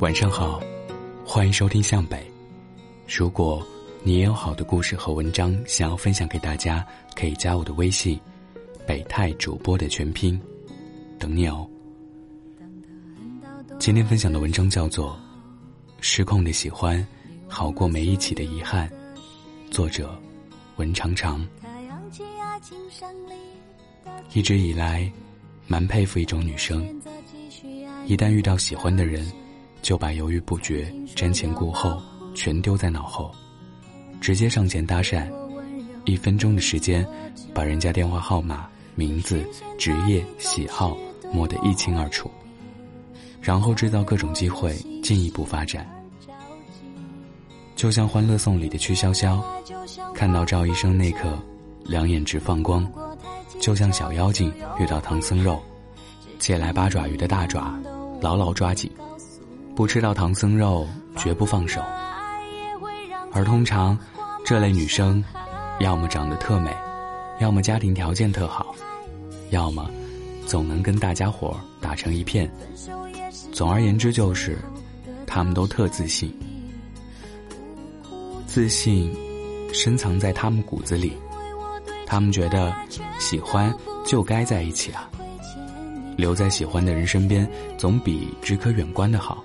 晚上好，欢迎收听向北。如果你也有好的故事和文章想要分享给大家，可以加我的微信“北泰主播”的全拼，等你哦。今天分享的文章叫做《失控的喜欢好过没一起的遗憾》，作者文长长。一直以来，蛮佩服一种女生，一旦遇到喜欢的人。就把犹豫不决、瞻前顾后全丢在脑后，直接上前搭讪，一分钟的时间，把人家电话号码、名字、职业、喜好摸得一清二楚，然后制造各种机会进一步发展。就像《欢乐颂》里的曲筱绡，看到赵医生那刻，两眼直放光，就像小妖精遇到唐僧肉，借来八爪鱼的大爪，牢牢抓紧。不吃到唐僧肉，绝不放手。而通常，这类女生，要么长得特美，要么家庭条件特好，要么总能跟大家伙打成一片。总而言之，就是她们都特自信。自信深藏在她们骨子里，她们觉得喜欢就该在一起啊。留在喜欢的人身边，总比只可远观的好。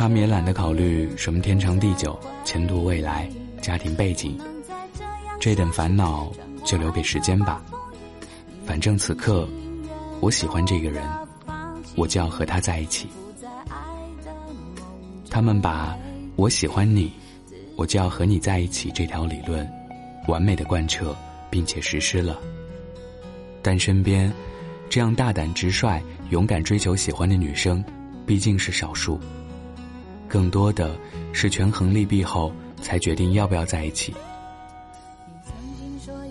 他们也懒得考虑什么天长地久、前途未来、家庭背景，这等烦恼就留给时间吧。反正此刻，我喜欢这个人，我就要和他在一起。他们把我喜欢你，我就要和你在一起这条理论，完美的贯彻并且实施了。但身边。这样大胆直率、勇敢追求喜欢的女生，毕竟是少数。更多的是权衡利弊后才决定要不要在一起。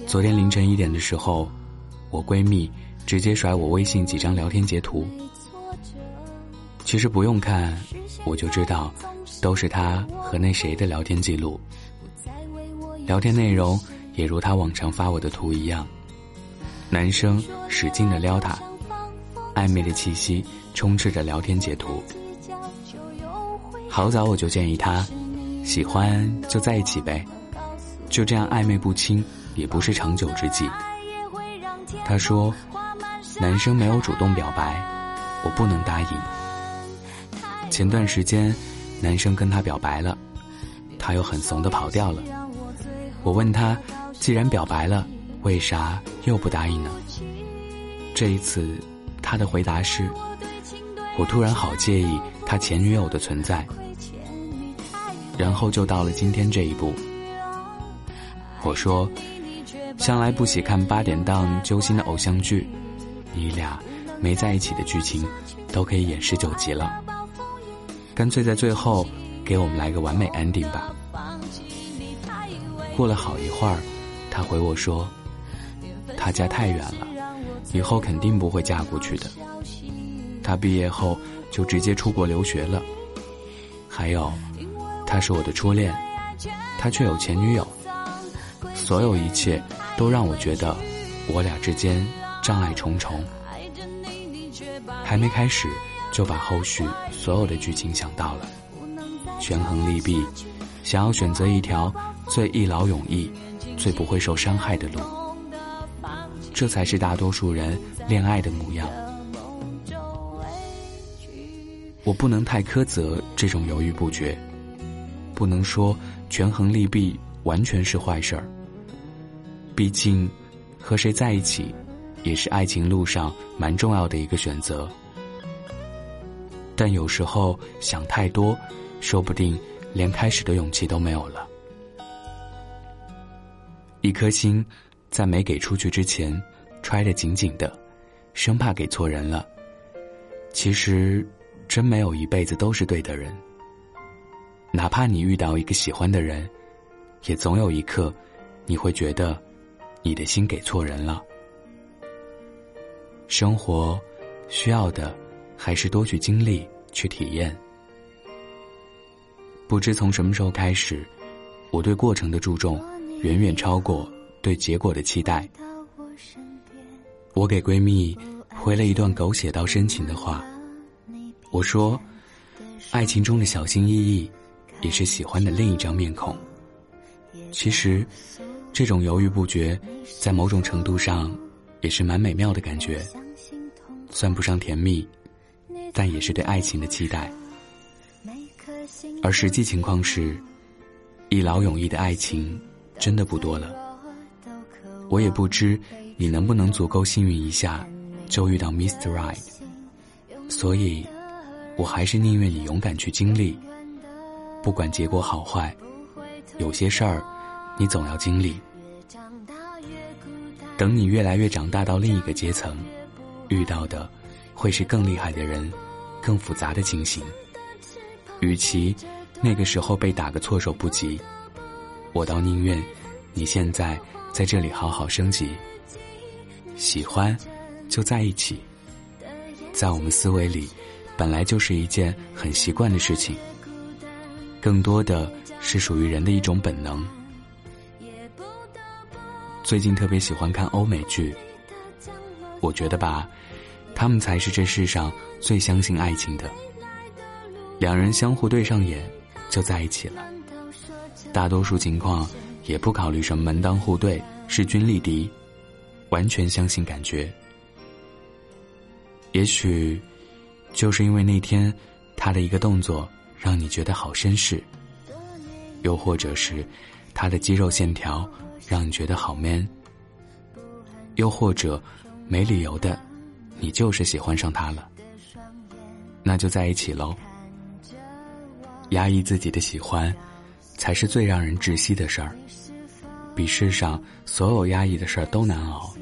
昨天凌晨一点的时候，我闺蜜直接甩我微信几张聊天截图。其实不用看，我就知道，都是她和那谁的聊天记录。聊天内容也如她往常发我的图一样。男生使劲的撩她，暧昧的气息充斥着聊天截图。好早我就建议他，喜欢就在一起呗，就这样暧昧不清也不是长久之计。他说，男生没有主动表白，我不能答应。前段时间，男生跟他表白了，他又很怂的跑掉了。我问他，既然表白了。为啥又不答应呢？这一次，他的回答是：“我突然好介意他前女友的存在。”然后就到了今天这一步。我说：“向来不喜看八点档揪心的偶像剧，你俩没在一起的剧情都可以演十九集了，干脆在最后给我们来个完美 ending 吧。”过了好一会儿，他回我说。他家太远了，以后肯定不会嫁过去的。他毕业后就直接出国留学了。还有，他是我的初恋，他却有前女友。所有一切都让我觉得，我俩之间障碍重重。还没开始，就把后续所有的剧情想到了，权衡利弊，想要选择一条最一劳永逸、最不会受伤害的路。这才是大多数人恋爱的模样。我不能太苛责这种犹豫不决，不能说权衡利弊完全是坏事儿。毕竟，和谁在一起，也是爱情路上蛮重要的一个选择。但有时候想太多，说不定连开始的勇气都没有了。一颗心。在没给出去之前，揣得紧紧的，生怕给错人了。其实，真没有一辈子都是对的人。哪怕你遇到一个喜欢的人，也总有一刻，你会觉得，你的心给错人了。生活，需要的，还是多去经历，去体验。不知从什么时候开始，我对过程的注重，远远超过。对结果的期待，我给闺蜜回了一段狗血到深情的话。我说：“爱情中的小心翼翼，也是喜欢的另一张面孔。其实，这种犹豫不决，在某种程度上，也是蛮美妙的感觉。算不上甜蜜，但也是对爱情的期待。而实际情况是，一劳永逸的爱情真的不多了。我也不知你能不能足够幸运一下，就遇到 Mr. Right。所以，我还是宁愿你勇敢去经历，不管结果好坏。有些事儿，你总要经历。等你越来越长大到另一个阶层，遇到的会是更厉害的人，更复杂的情形。与其那个时候被打个措手不及，我倒宁愿你现在在这里好好升级。喜欢，就在一起。在我们思维里，本来就是一件很习惯的事情。更多的是属于人的一种本能。最近特别喜欢看欧美剧，我觉得吧，他们才是这世上最相信爱情的。两人相互对上眼，就在一起了。大多数情况也不考虑什么门当户对、势均力敌，完全相信感觉。也许，就是因为那天他的一个动作让你觉得好绅士，又或者是他的肌肉线条让你觉得好 man，又或者没理由的，你就是喜欢上他了，那就在一起喽。压抑自己的喜欢，才是最让人窒息的事儿，比世上所有压抑的事儿都难熬。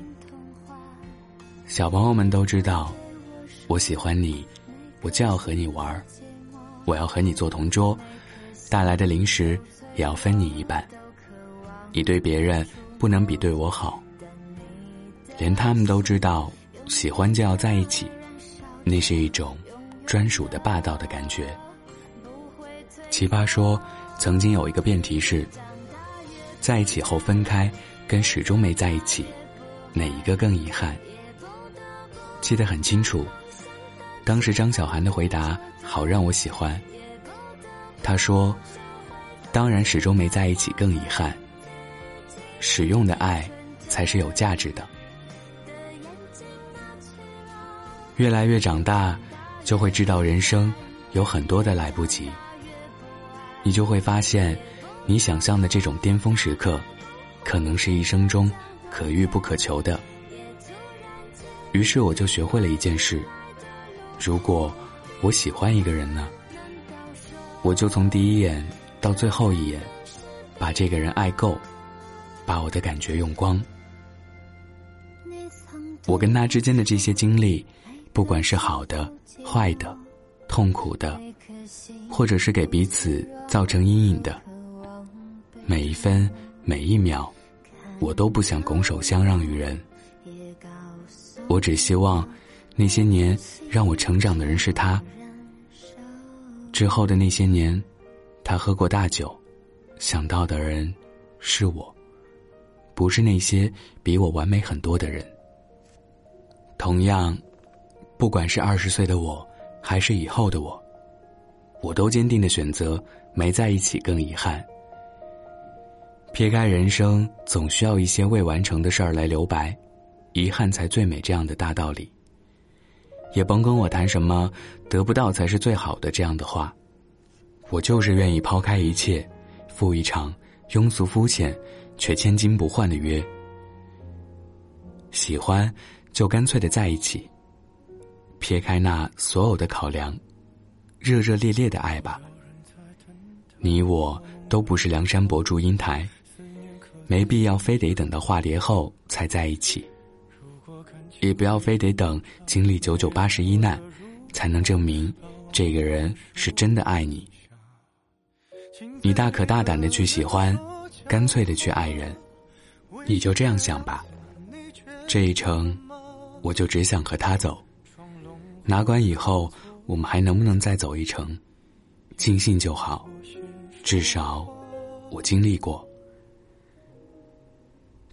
小朋友们都知道，我喜欢你，我就要和你玩儿，我要和你做同桌，带来的零食也要分你一半。你对别人不能比对我好，连他们都知道，喜欢就要在一起，那是一种专属的霸道的感觉。奇葩说，曾经有一个辩题是：在一起后分开，跟始终没在一起，哪一个更遗憾？记得很清楚，当时张小涵的回答好让我喜欢。他说：“当然，始终没在一起更遗憾。使用的爱才是有价值的。越来越长大，就会知道人生有很多的来不及。”你就会发现，你想象的这种巅峰时刻，可能是一生中可遇不可求的。于是我就学会了一件事：如果我喜欢一个人呢，我就从第一眼到最后一眼，把这个人爱够，把我的感觉用光。我跟他之间的这些经历，不管是好的、坏的、痛苦的。或者是给彼此造成阴影的，每一分每一秒，我都不想拱手相让于人。我只希望，那些年让我成长的人是他。之后的那些年，他喝过大酒，想到的人是我，不是那些比我完美很多的人。同样，不管是二十岁的我，还是以后的我。我都坚定的选择没在一起更遗憾。撇开人生总需要一些未完成的事儿来留白，遗憾才最美这样的大道理。也甭跟我谈什么得不到才是最好的这样的话，我就是愿意抛开一切，赴一场庸俗肤浅却千金不换的约。喜欢就干脆的在一起，撇开那所有的考量。热热烈烈的爱吧，你我都不是梁山伯祝英台，没必要非得等到化蝶后才在一起，也不要非得等经历九九八十一难，才能证明这个人是真的爱你。你大可大胆的去喜欢，干脆的去爱人，你就这样想吧。这一程，我就只想和他走，哪管以后。我们还能不能再走一程？尽兴就好，至少我经历过。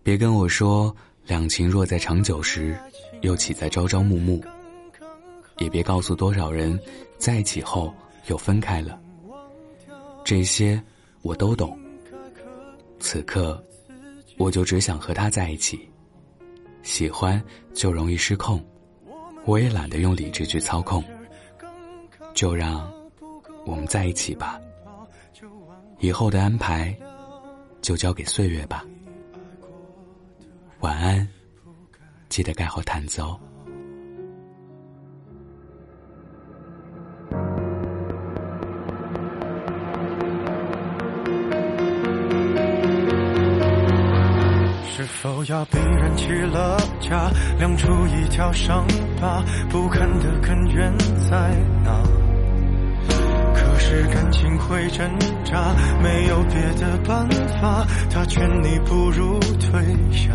别跟我说两情若在长久时，又岂在朝朝暮暮。也别告诉多少人，在一起后又分开了。这些我都懂。此刻，我就只想和他在一起。喜欢就容易失控，我也懒得用理智去操控。就让我们在一起吧。以后的安排，就交给岁月吧。晚安，记得盖好毯子哦。是否要逼人起了家，亮出一条伤疤？不堪的根源在哪？可是感情会挣扎，没有别的办法，他劝你不如退下。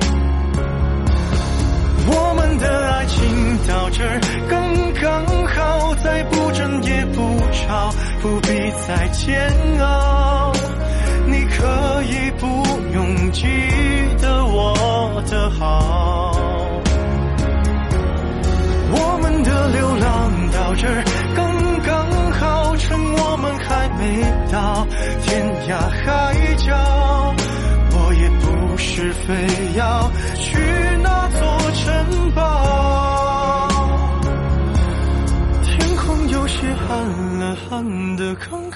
我们的爱情到这儿刚刚好，再不争也不吵，不必再煎熬。你可以不用记得我的好。我们的流浪到这儿。